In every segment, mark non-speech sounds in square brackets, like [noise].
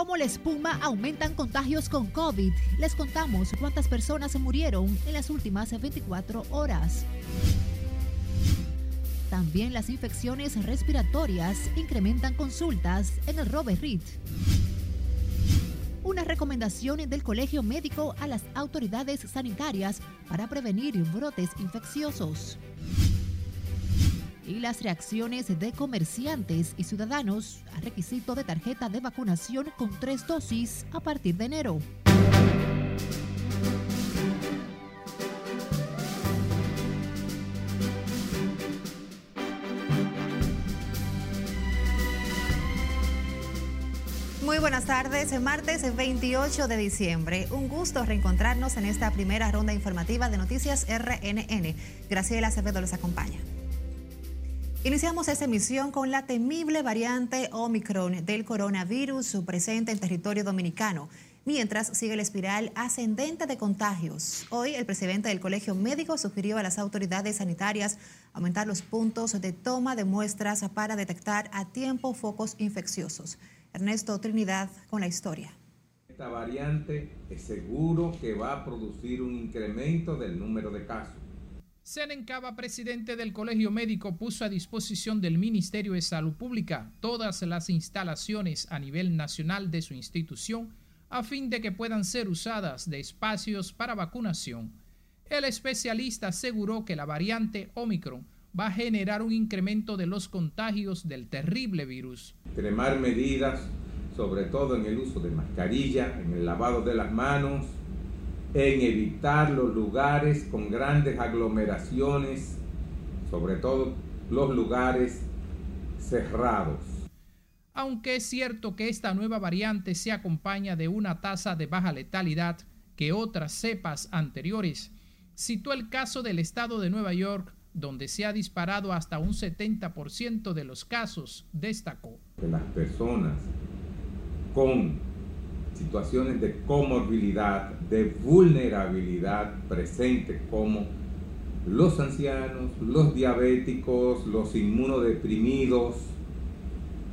Como la espuma aumentan contagios con COVID. Les contamos cuántas personas se murieron en las últimas 24 horas. También las infecciones respiratorias incrementan consultas en el Robert Reed. Una recomendación del Colegio Médico a las autoridades sanitarias para prevenir brotes infecciosos. Y las reacciones de comerciantes y ciudadanos a requisito de tarjeta de vacunación con tres dosis a partir de enero. Muy buenas tardes, martes 28 de diciembre. Un gusto reencontrarnos en esta primera ronda informativa de Noticias RNN. Graciela Acevedo les acompaña. Iniciamos esta emisión con la temible variante Omicron del coronavirus presente en territorio dominicano, mientras sigue la espiral ascendente de contagios. Hoy el presidente del Colegio Médico sugirió a las autoridades sanitarias aumentar los puntos de toma de muestras para detectar a tiempo focos infecciosos. Ernesto Trinidad con la historia. Esta variante es seguro que va a producir un incremento del número de casos. Cava, presidente del Colegio Médico, puso a disposición del Ministerio de Salud Pública todas las instalaciones a nivel nacional de su institución a fin de que puedan ser usadas de espacios para vacunación. El especialista aseguró que la variante Omicron va a generar un incremento de los contagios del terrible virus. Extremar medidas, sobre todo en el uso de mascarilla, en el lavado de las manos, en evitar los lugares con grandes aglomeraciones, sobre todo los lugares cerrados. Aunque es cierto que esta nueva variante se acompaña de una tasa de baja letalidad que otras cepas anteriores, citó el caso del estado de Nueva York donde se ha disparado hasta un 70% de los casos, destacó. las personas con situaciones de comorbilidad, de vulnerabilidad presente como los ancianos, los diabéticos, los inmunodeprimidos,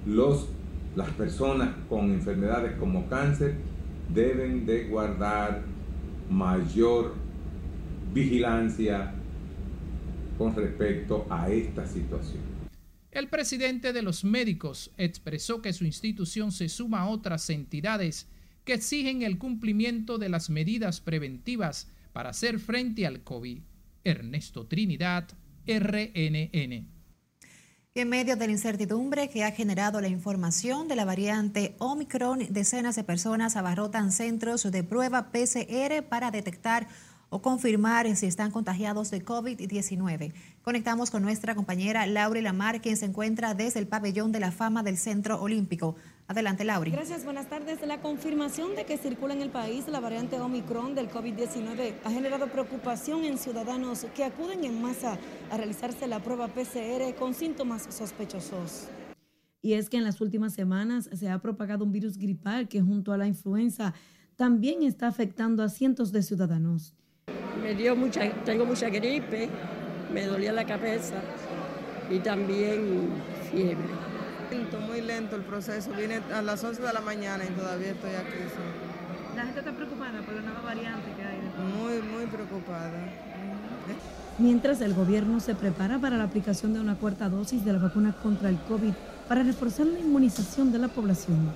los, las personas con enfermedades como cáncer, deben de guardar mayor vigilancia, con respecto a esta situación. El presidente de los médicos expresó que su institución se suma a otras entidades que exigen el cumplimiento de las medidas preventivas para hacer frente al COVID. Ernesto Trinidad, RNN. en medio de la incertidumbre que ha generado la información de la variante Omicron, decenas de personas abarrotan centros de prueba PCR para detectar o confirmar si están contagiados de COVID-19. Conectamos con nuestra compañera Lauri Lamar, quien se encuentra desde el pabellón de la fama del Centro Olímpico. Adelante, Lauri. Gracias, buenas tardes. La confirmación de que circula en el país la variante Omicron del COVID-19 ha generado preocupación en ciudadanos que acuden en masa a realizarse la prueba PCR con síntomas sospechosos. Y es que en las últimas semanas se ha propagado un virus gripal que junto a la influenza también está afectando a cientos de ciudadanos me dio mucha, tengo mucha gripe, me dolía la cabeza y también fiebre. Muy lento el proceso, vine a las 11 de la mañana y todavía estoy aquí. ¿La gente está preocupada por la nueva variante que hay? Muy, muy preocupada. Mientras el gobierno se prepara para la aplicación de una cuarta dosis de la vacuna contra el COVID para reforzar la inmunización de la población.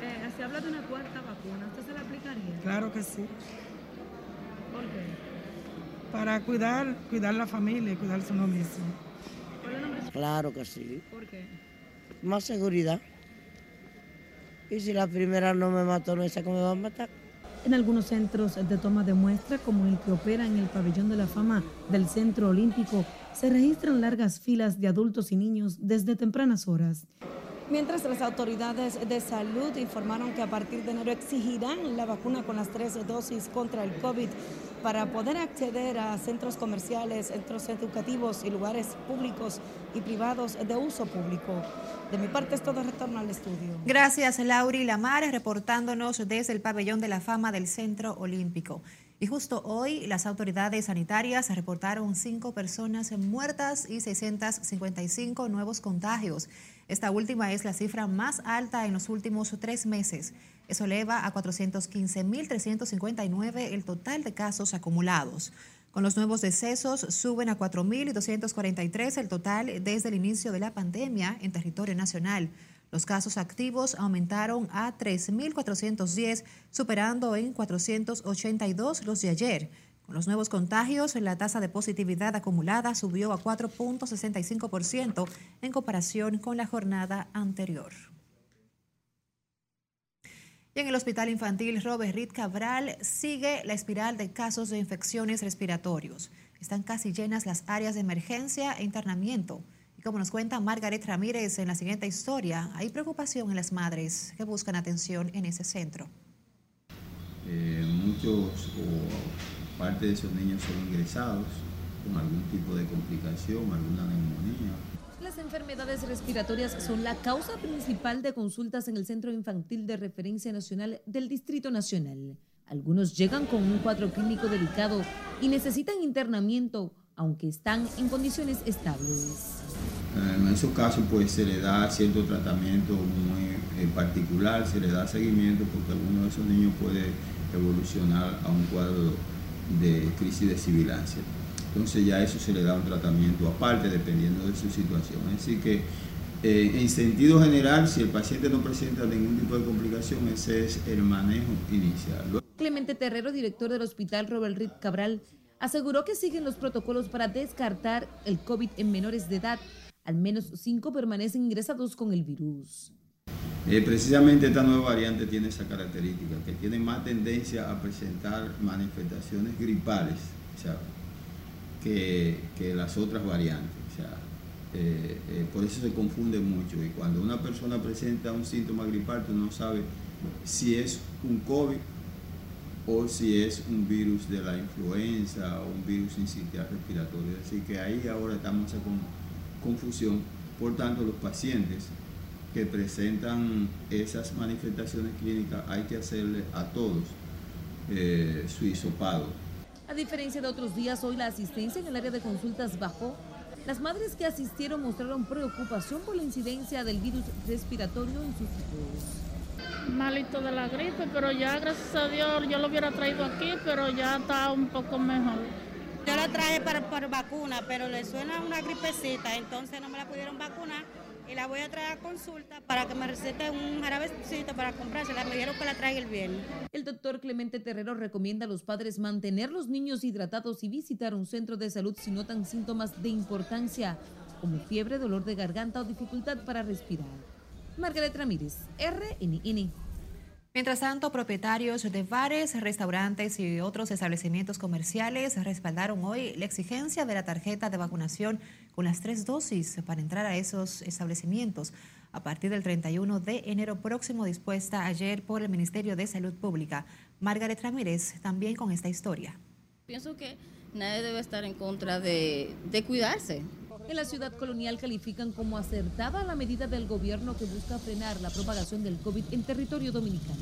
Eh, se habla de una cuarta vacuna, ¿usted se la aplicaría? Claro que sí para cuidar, cuidar la familia y cuidarse uno mismo. Claro que sí. ¿Por qué? Más seguridad. Y si la primera no me mató, no sé cómo me va a matar. En algunos centros de toma de muestra, como el que opera en el pabellón de la fama del Centro Olímpico, se registran largas filas de adultos y niños desde tempranas horas. Mientras las autoridades de salud informaron que a partir de enero exigirán la vacuna con las tres dosis contra el COVID para poder acceder a centros comerciales, centros educativos y lugares públicos y privados de uso público. De mi parte es todo retorno al estudio. Gracias, Lauri Lamar, reportándonos desde el pabellón de la fama del Centro Olímpico. Y justo hoy las autoridades sanitarias reportaron cinco personas muertas y 655 nuevos contagios. Esta última es la cifra más alta en los últimos tres meses. Eso eleva a 415.359 el total de casos acumulados. Con los nuevos decesos suben a 4.243 el total desde el inicio de la pandemia en territorio nacional. Los casos activos aumentaron a 3.410, superando en 482 los de ayer. Con los nuevos contagios, la tasa de positividad acumulada subió a 4.65% en comparación con la jornada anterior. Y en el Hospital Infantil Robert Reed Cabral sigue la espiral de casos de infecciones respiratorios. Están casi llenas las áreas de emergencia e internamiento. Como nos cuenta Margaret Ramírez en la siguiente historia, hay preocupación en las madres que buscan atención en ese centro. Eh, muchos o parte de esos niños son ingresados con algún tipo de complicación, alguna neumonía. Las enfermedades respiratorias son la causa principal de consultas en el Centro Infantil de Referencia Nacional del Distrito Nacional. Algunos llegan con un cuadro clínico delicado y necesitan internamiento, aunque están en condiciones estables. En esos casos pues se le da cierto tratamiento muy en particular, se le da seguimiento porque alguno de esos niños puede evolucionar a un cuadro de crisis de sibilancia. Entonces ya eso se le da un tratamiento aparte dependiendo de su situación. Así que eh, en sentido general, si el paciente no presenta ningún tipo de complicación, ese es el manejo inicial. Clemente Terrero, director del Hospital Robert Reed Cabral, aseguró que siguen los protocolos para descartar el COVID en menores de edad al menos cinco permanecen ingresados con el virus. Eh, precisamente esta nueva variante tiene esa característica, que tiene más tendencia a presentar manifestaciones gripales que, las otras variantes. Eh, eh, por eso se confunde mucho y cuando una persona presenta un síntoma gripal, tú no sabes si es un COVID o si es un virus de la influenza o un virus sincitial respiratorio. Así que ahí ahora estamos con confusión. Por tanto, los pacientes que presentan esas manifestaciones clínicas hay que hacerle a todos eh, su hisopado. A diferencia de otros días, hoy la asistencia en el área de consultas bajó. Las madres que asistieron mostraron preocupación por la incidencia del virus respiratorio en sus hijos. Malito de la gripe, pero ya gracias a Dios yo lo hubiera traído aquí, pero ya está un poco mejor. Yo la traje para, por vacuna, pero le suena una gripecita, entonces no me la pudieron vacunar y la voy a traer a consulta para que me recete un jarabecito para comprársela. Me dijeron que la traiga el viernes. El doctor Clemente Terrero recomienda a los padres mantener los niños hidratados y visitar un centro de salud si notan síntomas de importancia, como fiebre, dolor de garganta o dificultad para respirar. Margaret Ramírez, RNN. Mientras tanto, propietarios de bares, restaurantes y otros establecimientos comerciales respaldaron hoy la exigencia de la tarjeta de vacunación con las tres dosis para entrar a esos establecimientos a partir del 31 de enero próximo, dispuesta ayer por el Ministerio de Salud Pública. Margaret Ramírez también con esta historia. Pienso que nadie debe estar en contra de, de cuidarse. En la ciudad colonial califican como acertada la medida del gobierno que busca frenar la propagación del COVID en territorio dominicano.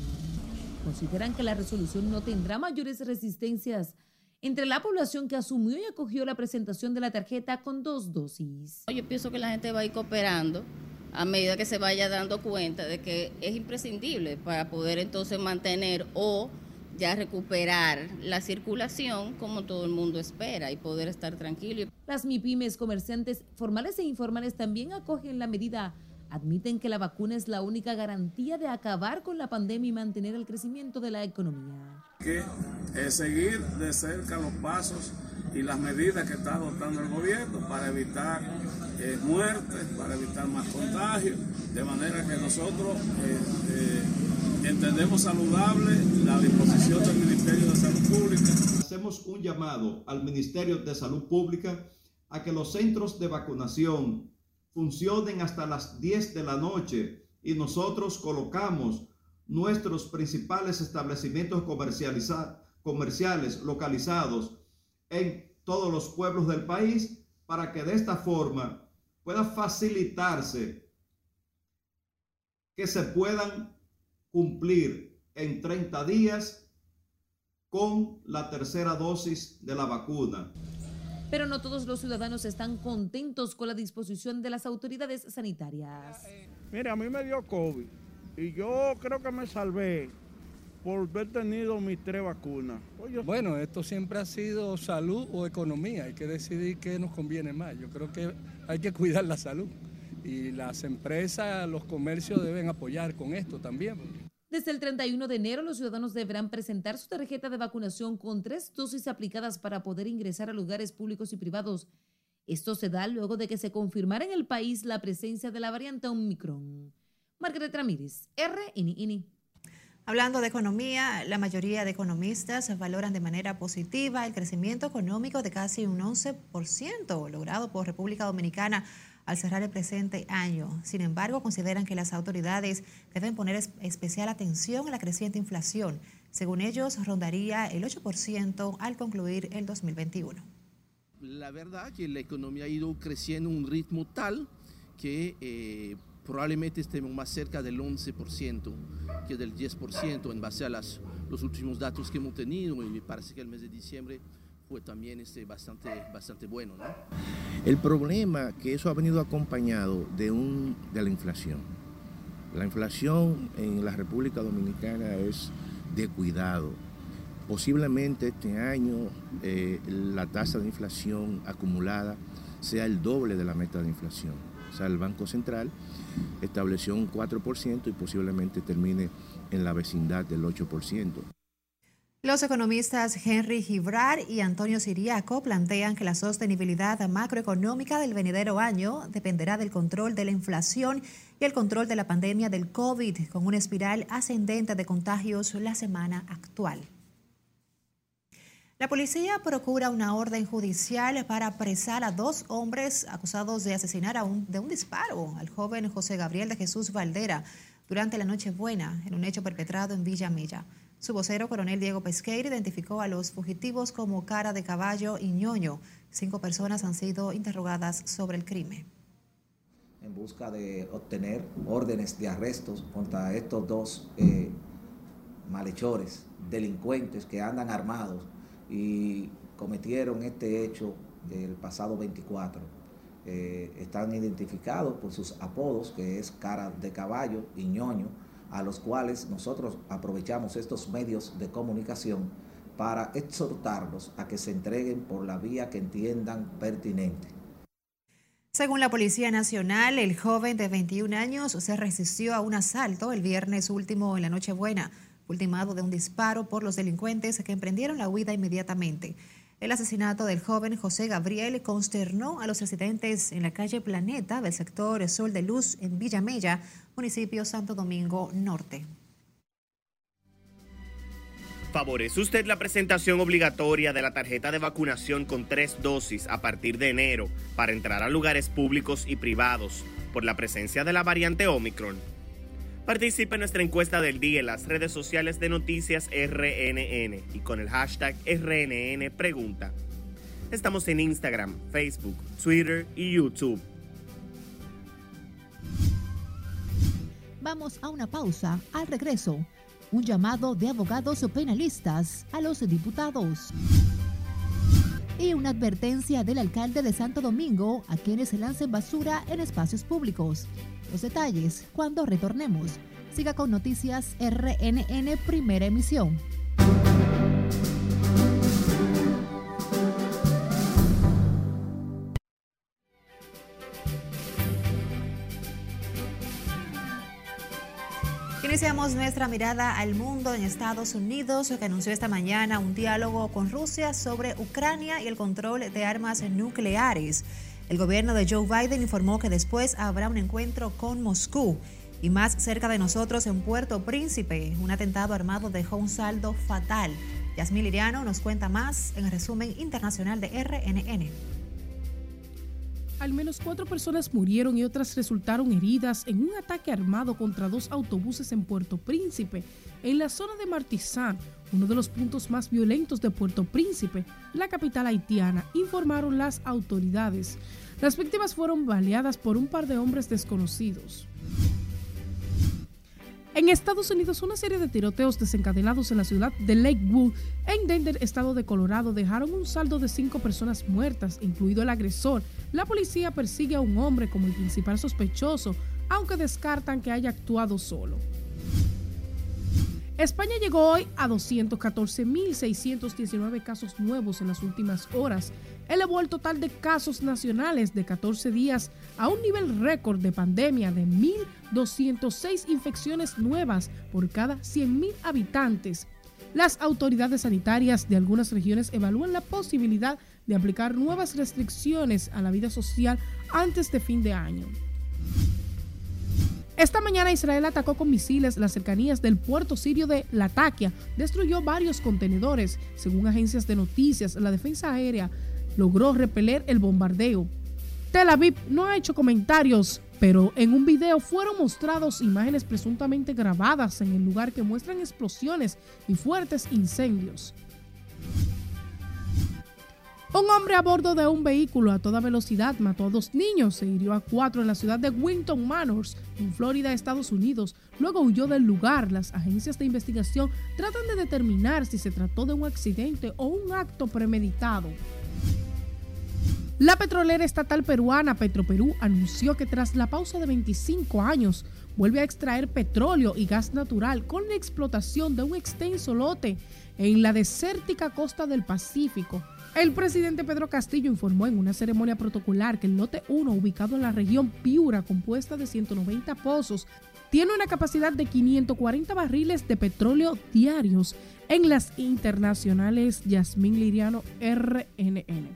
Consideran que la resolución no tendrá mayores resistencias entre la población que asumió y acogió la presentación de la tarjeta con dos dosis. Yo pienso que la gente va a ir cooperando a medida que se vaya dando cuenta de que es imprescindible para poder entonces mantener o ya recuperar la circulación como todo el mundo espera y poder estar tranquilo. Las MIPIMES, comerciantes formales e informales también acogen la medida. Admiten que la vacuna es la única garantía de acabar con la pandemia y mantener el crecimiento de la economía. Que es seguir de cerca los pasos y las medidas que está adoptando el gobierno para evitar eh, muertes, para evitar más contagios, de manera que nosotros eh, eh, Entendemos saludable la disposición del Ministerio de Salud Pública. Hacemos un llamado al Ministerio de Salud Pública a que los centros de vacunación funcionen hasta las 10 de la noche y nosotros colocamos nuestros principales establecimientos comerciales localizados en todos los pueblos del país para que de esta forma pueda facilitarse que se puedan cumplir en 30 días con la tercera dosis de la vacuna. Pero no todos los ciudadanos están contentos con la disposición de las autoridades sanitarias. Mira, a mí me dio COVID y yo creo que me salvé por haber tenido mis tres vacunas. Bueno, esto siempre ha sido salud o economía. Hay que decidir qué nos conviene más. Yo creo que hay que cuidar la salud y las empresas, los comercios deben apoyar con esto también. Desde el 31 de enero, los ciudadanos deberán presentar su tarjeta de vacunación con tres dosis aplicadas para poder ingresar a lugares públicos y privados. Esto se da luego de que se confirmara en el país la presencia de la variante Omicron. Margaret Ramírez, RNN. Hablando de economía, la mayoría de economistas valoran de manera positiva el crecimiento económico de casi un 11% logrado por República Dominicana al cerrar el presente año. Sin embargo, consideran que las autoridades deben poner especial atención a la creciente inflación. Según ellos, rondaría el 8% al concluir el 2021. La verdad que la economía ha ido creciendo a un ritmo tal que eh, probablemente estemos más cerca del 11% que del 10% en base a los últimos datos que hemos tenido y me parece que el mes de diciembre fue también este, bastante, bastante bueno. ¿no? El problema que eso ha venido acompañado de, un, de la inflación. La inflación en la República Dominicana es de cuidado. Posiblemente este año eh, la tasa de inflación acumulada sea el doble de la meta de inflación. O sea, el Banco Central estableció un 4% y posiblemente termine en la vecindad del 8%. Los economistas Henry Gibrar y Antonio Siriaco plantean que la sostenibilidad macroeconómica del venidero año dependerá del control de la inflación y el control de la pandemia del COVID, con una espiral ascendente de contagios la semana actual. La policía procura una orden judicial para apresar a dos hombres acusados de asesinar a un, de un disparo al joven José Gabriel de Jesús Valdera durante la Nochebuena, en un hecho perpetrado en Villa Mella. Su vocero, coronel Diego Pesqueira, identificó a los fugitivos como Cara de Caballo y Ñoño. Cinco personas han sido interrogadas sobre el crimen. En busca de obtener órdenes de arrestos contra estos dos eh, malhechores, delincuentes que andan armados y cometieron este hecho el pasado 24. Eh, están identificados por sus apodos, que es cara de caballo y ñoño, a los cuales nosotros aprovechamos estos medios de comunicación para exhortarlos a que se entreguen por la vía que entiendan pertinente. Según la Policía Nacional, el joven de 21 años se resistió a un asalto el viernes último en la Nochebuena ultimado de un disparo por los delincuentes que emprendieron la huida inmediatamente. El asesinato del joven José Gabriel consternó a los residentes en la calle Planeta del sector Sol de Luz en Villamella, municipio Santo Domingo Norte. ¿Favorece usted la presentación obligatoria de la tarjeta de vacunación con tres dosis a partir de enero para entrar a lugares públicos y privados por la presencia de la variante Omicron? Participa en nuestra encuesta del día en las redes sociales de Noticias RNN y con el hashtag RNN Pregunta. Estamos en Instagram, Facebook, Twitter y YouTube. Vamos a una pausa. Al regreso, un llamado de abogados penalistas a los diputados. Y una advertencia del alcalde de Santo Domingo a quienes se lancen basura en espacios públicos. Los detalles cuando retornemos. Siga con Noticias RNN Primera Emisión. Iniciamos nuestra mirada al mundo en Estados Unidos, que anunció esta mañana un diálogo con Rusia sobre Ucrania y el control de armas nucleares. El gobierno de Joe Biden informó que después habrá un encuentro con Moscú. Y más cerca de nosotros, en Puerto Príncipe, un atentado armado dejó un saldo fatal. Yasmín Liriano nos cuenta más en el resumen internacional de RNN. Al menos cuatro personas murieron y otras resultaron heridas en un ataque armado contra dos autobuses en Puerto Príncipe, en la zona de Martizán, uno de los puntos más violentos de Puerto Príncipe, la capital haitiana, informaron las autoridades. Las víctimas fueron baleadas por un par de hombres desconocidos. En Estados Unidos, una serie de tiroteos desencadenados en la ciudad de Lakewood, en Denver, estado de Colorado, dejaron un saldo de cinco personas muertas, incluido el agresor. La policía persigue a un hombre como el principal sospechoso, aunque descartan que haya actuado solo. España llegó hoy a 214.619 casos nuevos en las últimas horas, elevó el total de casos nacionales de 14 días a un nivel récord de pandemia de 1.206 infecciones nuevas por cada 100.000 habitantes. Las autoridades sanitarias de algunas regiones evalúan la posibilidad de aplicar nuevas restricciones a la vida social antes de fin de año. Esta mañana Israel atacó con misiles las cercanías del puerto sirio de Latakia, destruyó varios contenedores. Según agencias de noticias, la defensa aérea logró repeler el bombardeo. Tel Aviv no ha hecho comentarios, pero en un video fueron mostrados imágenes presuntamente grabadas en el lugar que muestran explosiones y fuertes incendios. Un hombre a bordo de un vehículo a toda velocidad mató a dos niños, se hirió a cuatro en la ciudad de Winton Manors, en Florida, Estados Unidos. Luego huyó del lugar. Las agencias de investigación tratan de determinar si se trató de un accidente o un acto premeditado. La petrolera estatal peruana Petroperú anunció que tras la pausa de 25 años vuelve a extraer petróleo y gas natural con la explotación de un extenso lote en la desértica costa del Pacífico. El presidente Pedro Castillo informó en una ceremonia protocolar que el lote 1, ubicado en la región Piura, compuesta de 190 pozos, tiene una capacidad de 540 barriles de petróleo diarios en las internacionales Yasmín Liriano RNN.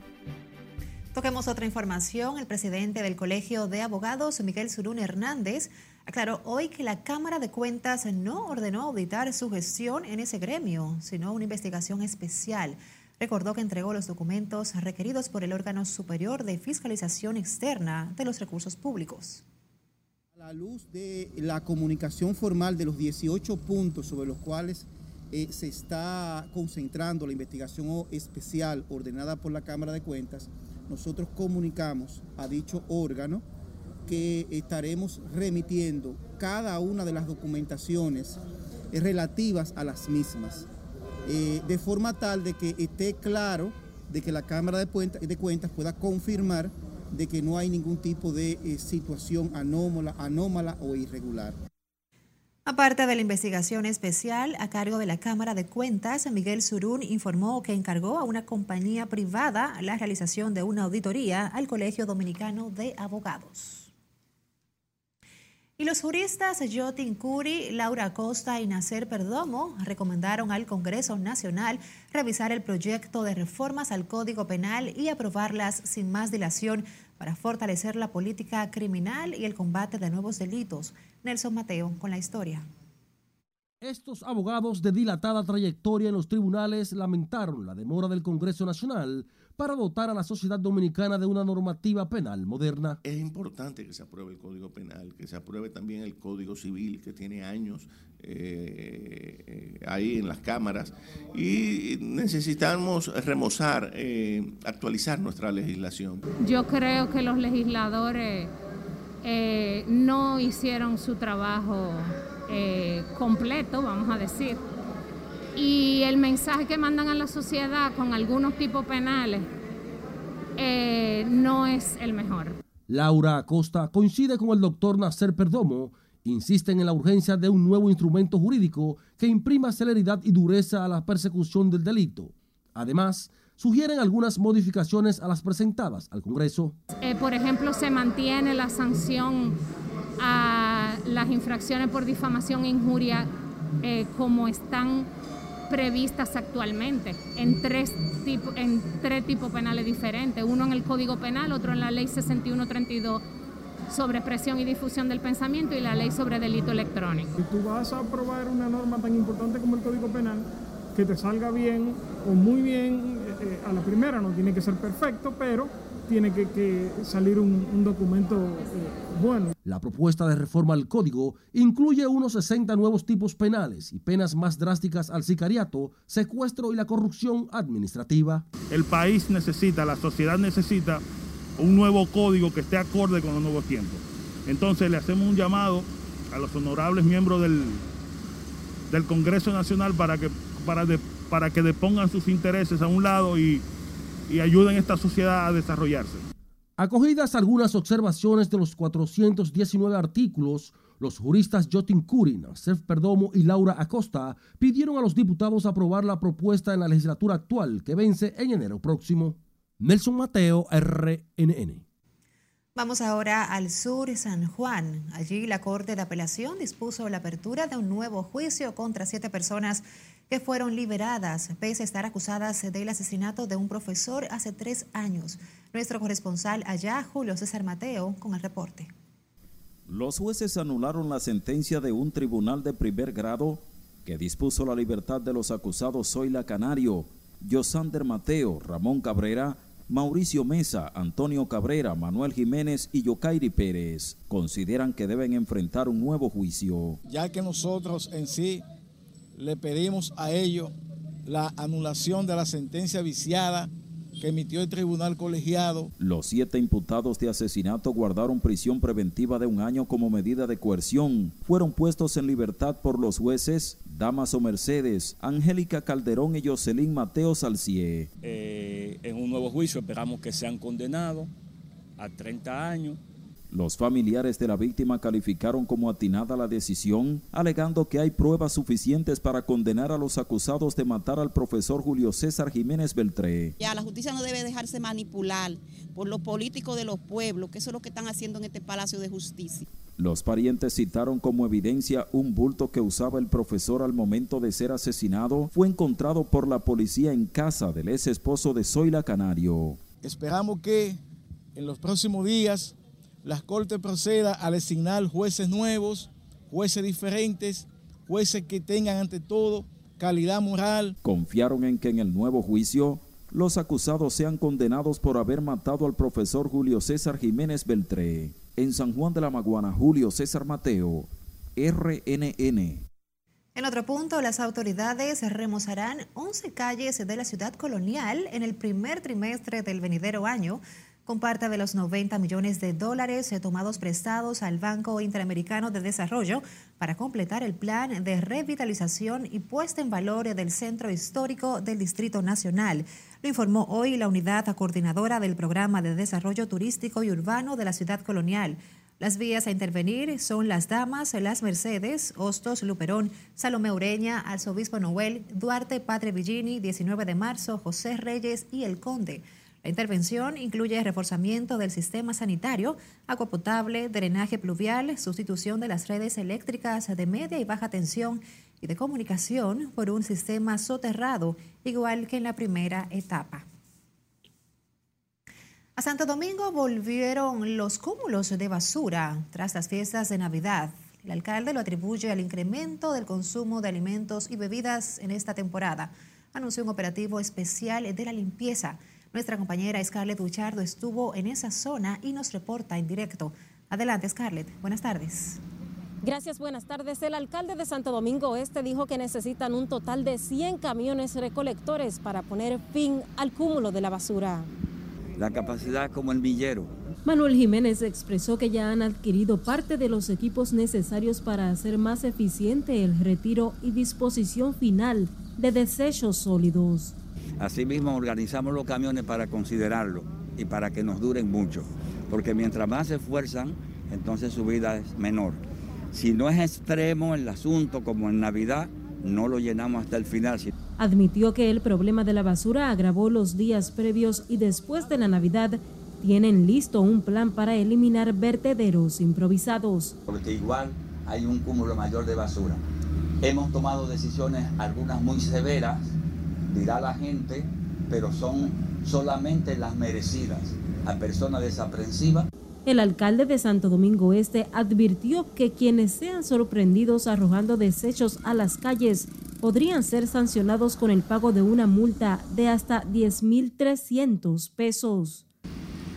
Toquemos otra información. El presidente del Colegio de Abogados, Miguel Surún Hernández, aclaró hoy que la Cámara de Cuentas no ordenó auditar su gestión en ese gremio, sino una investigación especial. Recordó que entregó los documentos requeridos por el órgano superior de fiscalización externa de los recursos públicos. A la luz de la comunicación formal de los 18 puntos sobre los cuales eh, se está concentrando la investigación especial ordenada por la Cámara de Cuentas, nosotros comunicamos a dicho órgano que estaremos remitiendo cada una de las documentaciones relativas a las mismas, eh, de forma tal de que esté claro de que la Cámara de, Cuentas pueda confirmar de que no hay ningún tipo de eh, situación anómala, anómala o irregular. Aparte de la investigación especial a cargo de la Cámara de Cuentas, Miguel Surún informó que encargó a una compañía privada la realización de una auditoría al Colegio Dominicano de Abogados. Y los juristas Jotin Curi, Laura Costa y Nacer Perdomo recomendaron al Congreso Nacional revisar el proyecto de reformas al Código Penal y aprobarlas sin más dilación para fortalecer la política criminal y el combate de nuevos delitos. Nelson Mateo con la historia. Estos abogados de dilatada trayectoria en los tribunales lamentaron la demora del Congreso Nacional para dotar a la sociedad dominicana de una normativa penal moderna. Es importante que se apruebe el Código Penal, que se apruebe también el Código Civil, que tiene años eh, eh, ahí en las cámaras, y necesitamos remozar, eh, actualizar nuestra legislación. Yo creo que los legisladores eh, no hicieron su trabajo eh, completo, vamos a decir. Y el mensaje que mandan a la sociedad con algunos tipos penales eh, no es el mejor. Laura Acosta coincide con el doctor Nacer Perdomo, insisten en la urgencia de un nuevo instrumento jurídico que imprima celeridad y dureza a la persecución del delito. Además, sugieren algunas modificaciones a las presentadas al Congreso. Eh, por ejemplo, se mantiene la sanción a las infracciones por difamación e injuria eh, como están previstas actualmente en tres, tipos en tres tipos penales diferentes, uno en el Código Penal, otro en la Ley 6132 sobre expresión y difusión del pensamiento y la ley sobre delito electrónico. Si tú vas a aprobar una norma tan importante como el Código Penal, que te salga bien o muy bien eh, a la primera, no tiene que ser perfecto, pero tiene que, salir un, documento eh, bueno. La propuesta de reforma al código incluye unos 60 nuevos tipos penales y penas más drásticas al sicariato, secuestro y la corrupción administrativa. El país necesita, la sociedad necesita un nuevo código que esté acorde con los nuevos tiempos. Entonces le hacemos un llamado a los honorables miembros del, del Congreso Nacional para que, para, para que depongan sus intereses a un lado y, y ayuden a esta sociedad a desarrollarse. Acogidas algunas observaciones de los 419 artículos, los juristas Jotin Curin, Sef Perdomo y Laura Acosta pidieron a los diputados aprobar la propuesta en la legislatura actual que vence en enero próximo. Nelson Mateo, RNN. Vamos ahora al sur San Juan. Allí la Corte de Apelación dispuso la apertura de un nuevo juicio contra siete personas que fueron liberadas pese a estar acusadas del asesinato de un profesor hace tres años. Nuestro corresponsal allá, Julio César Mateo, con el reporte. Los jueces anularon la sentencia de un tribunal de primer grado que dispuso la libertad de los acusados Zoila Canario, Yosander Mateo, Ramón Cabrera, Mauricio Mesa, Antonio Cabrera, Manuel Jiménez y Yokairi Pérez consideran que deben enfrentar un nuevo juicio. Ya que nosotros en sí le pedimos a ellos la anulación de la sentencia viciada que emitió el tribunal colegiado. Los siete imputados de asesinato guardaron prisión preventiva de un año como medida de coerción. Fueron puestos en libertad por los jueces Damaso Mercedes, Angélica Calderón y Jocelyn Mateo Salcié. Eh, en un nuevo juicio esperamos que sean condenados a 30 años los familiares de la víctima calificaron como atinada la decisión, alegando que hay pruebas suficientes para condenar a los acusados de matar al profesor Julio César Jiménez Beltré. Ya la justicia no debe dejarse manipular por los políticos de los pueblos, que eso es lo que están haciendo en este Palacio de Justicia. Los parientes citaron como evidencia un bulto que usaba el profesor al momento de ser asesinado. Fue encontrado por la policía en casa del ex esposo de Zoila Canario. Esperamos que en los próximos días la Corte proceda a designar jueces nuevos, jueces diferentes, jueces que tengan ante todo calidad moral. Confiaron en que en el nuevo juicio los acusados sean condenados por haber matado al profesor Julio César Jiménez Beltré. En San Juan de la Maguana, Julio César Mateo, RNN. En otro punto, las autoridades remozarán 11 calles de la ciudad colonial en el primer trimestre del venidero año con parte de los 90 millones de dólares tomados prestados al Banco Interamericano de Desarrollo para completar el plan de revitalización y puesta en valor del Centro Histórico del Distrito Nacional. Lo informó hoy la unidad coordinadora del Programa de Desarrollo Turístico y Urbano de la Ciudad Colonial. Las vías a intervenir son Las Damas, Las Mercedes, Hostos, Luperón, Salomé Ureña, Arzobispo Noel, Duarte, Padre Villini, 19 de marzo, José Reyes y El Conde. La intervención incluye reforzamiento del sistema sanitario, agua potable, drenaje pluvial, sustitución de las redes eléctricas de media y baja tensión y de comunicación por un sistema soterrado, igual que en la primera etapa. A Santo Domingo volvieron los cúmulos de basura tras las fiestas de Navidad. El alcalde lo atribuye al incremento del consumo de alimentos y bebidas en esta temporada. Anunció un operativo especial de la limpieza. Nuestra compañera Scarlett Buchardo estuvo en esa zona y nos reporta en directo. Adelante, Scarlett. Buenas tardes. Gracias, buenas tardes. El alcalde de Santo Domingo Este dijo que necesitan un total de 100 camiones recolectores para poner fin al cúmulo de la basura. La capacidad como el millero. Manuel Jiménez expresó que ya han adquirido parte de los equipos necesarios para hacer más eficiente el retiro y disposición final de desechos sólidos. Asimismo, organizamos los camiones para considerarlo y para que nos duren mucho, porque mientras más se esfuerzan, entonces su vida es menor. Si no es extremo el asunto, como en Navidad, no lo llenamos hasta el final. Admitió que el problema de la basura agravó los días previos y después de la Navidad tienen listo un plan para eliminar vertederos improvisados. Porque igual hay un cúmulo mayor de basura. Hemos tomado decisiones, algunas muy severas, dirá la gente, pero son solamente las merecidas a personas desaprensivas. El alcalde de Santo Domingo Este advirtió que quienes sean sorprendidos arrojando desechos a las calles podrían ser sancionados con el pago de una multa de hasta 10.300 pesos.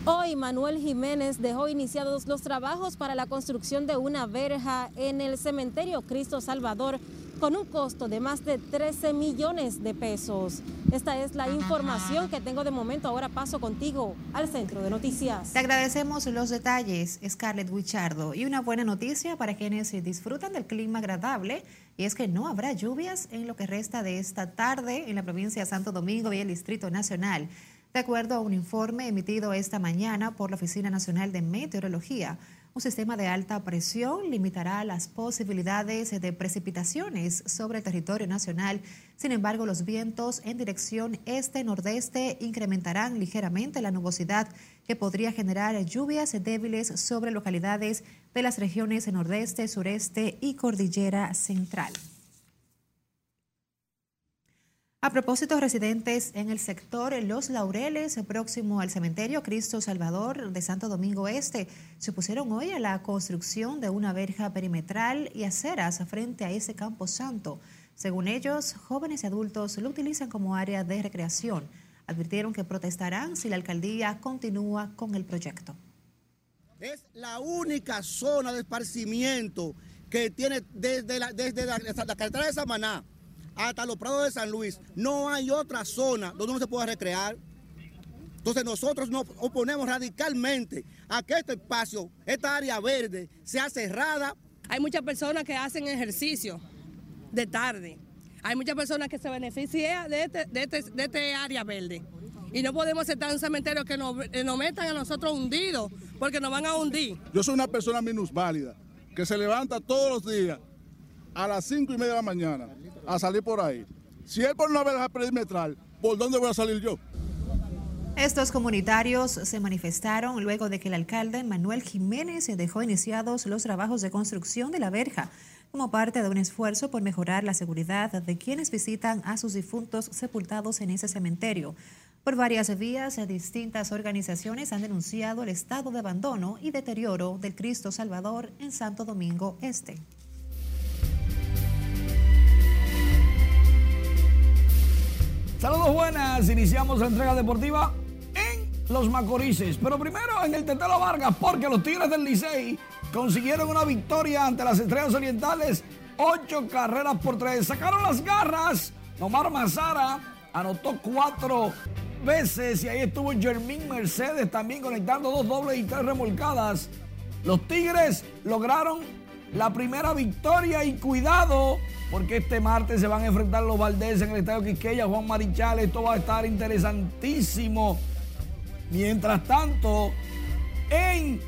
Hoy Manuel Jiménez dejó iniciados los trabajos para la construcción de una verja en el cementerio Cristo Salvador con un costo de más de 13 millones de pesos. Esta es la información que tengo de momento. Ahora paso contigo al centro de noticias. Te agradecemos los detalles, Scarlett Wichardo. Y una buena noticia para quienes disfrutan del clima agradable, y es que no habrá lluvias en lo que resta de esta tarde en la provincia de Santo Domingo y el Distrito Nacional. De acuerdo a un informe emitido esta mañana por la Oficina Nacional de Meteorología, un sistema de alta presión limitará las posibilidades de precipitaciones sobre el territorio nacional. Sin embargo, los vientos en dirección este-nordeste incrementarán ligeramente la nubosidad que podría generar lluvias débiles sobre localidades de las regiones nordeste, sureste y cordillera central. A propósito, residentes en el sector Los Laureles, próximo al cementerio Cristo Salvador de Santo Domingo Este, se opusieron hoy a la construcción de una verja perimetral y aceras frente a ese campo santo. Según ellos, jóvenes y adultos lo utilizan como área de recreación. Advirtieron que protestarán si la alcaldía continúa con el proyecto. Es la única zona de esparcimiento que tiene desde la, desde la, la carretera de Samaná hasta los prados de San Luis, no hay otra zona donde uno se pueda recrear. Entonces nosotros nos oponemos radicalmente a que este espacio, esta área verde, sea cerrada. Hay muchas personas que hacen ejercicio de tarde. Hay muchas personas que se benefician de este, de este, de este área verde. Y no podemos aceptar un cementerio que nos, nos metan a nosotros hundidos, porque nos van a hundir. Yo soy una persona minusválida, que se levanta todos los días a las cinco y media de la mañana a salir por ahí. Si él por una verja perimetral, ¿por dónde voy a salir yo? Estos comunitarios se manifestaron luego de que el alcalde Manuel Jiménez dejó iniciados los trabajos de construcción de la verja como parte de un esfuerzo por mejorar la seguridad de quienes visitan a sus difuntos sepultados en ese cementerio. Por varias vías, distintas organizaciones han denunciado el estado de abandono y deterioro del Cristo Salvador en Santo Domingo Este. Saludos buenas, iniciamos la entrega deportiva en Los Macorices, pero primero en el Tetelo Vargas, porque los Tigres del Licey consiguieron una victoria ante las Estrellas Orientales, ocho carreras por tres, sacaron las garras, Omar Mazara anotó cuatro veces y ahí estuvo Jermín Mercedes también conectando dos dobles y tres remolcadas. Los Tigres lograron la primera victoria y cuidado porque este martes se van a enfrentar los Valdés en el Estadio Quisqueya, Juan Marichal, esto va a estar interesantísimo. Mientras tanto, en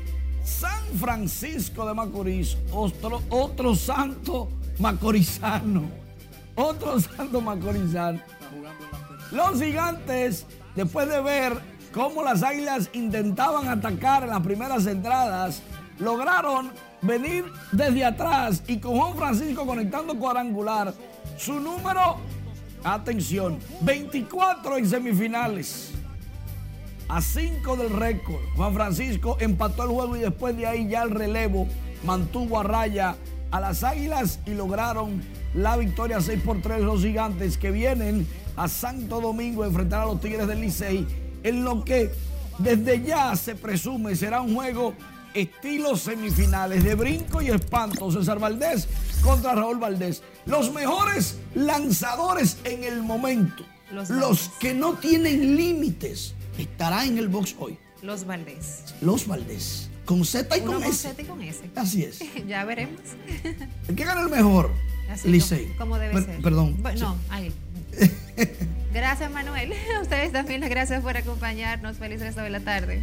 San Francisco de Macorís, otro, otro santo macorizano, otro santo macorizano. Los gigantes, después de ver cómo las águilas intentaban atacar en las primeras entradas, lograron venir desde atrás y con Juan Francisco conectando cuadrangular. Su número, atención, 24 en semifinales. A 5 del récord. Juan Francisco empató el juego y después de ahí ya el relevo mantuvo a raya a las Águilas y lograron la victoria 6 por 3 los gigantes que vienen a Santo Domingo a enfrentar a los Tigres del Licey en lo que desde ya se presume será un juego estilo semifinales de brinco y espanto. César Valdés contra Raúl Valdés. Los mejores lanzadores en el momento. Los, que no tienen límites. Estará en el box hoy. Los Valdés. Los Valdés. Con Z y con, con S. Z y con S. Así es. [laughs] ya veremos. [laughs] ¿El que gana el mejor? Así Licey. Como debe Per- ser. Perdón. Bueno, ahí. [laughs] Gracias, Manuel. A ustedes también las gracias por acompañarnos. Feliz resto de la tarde.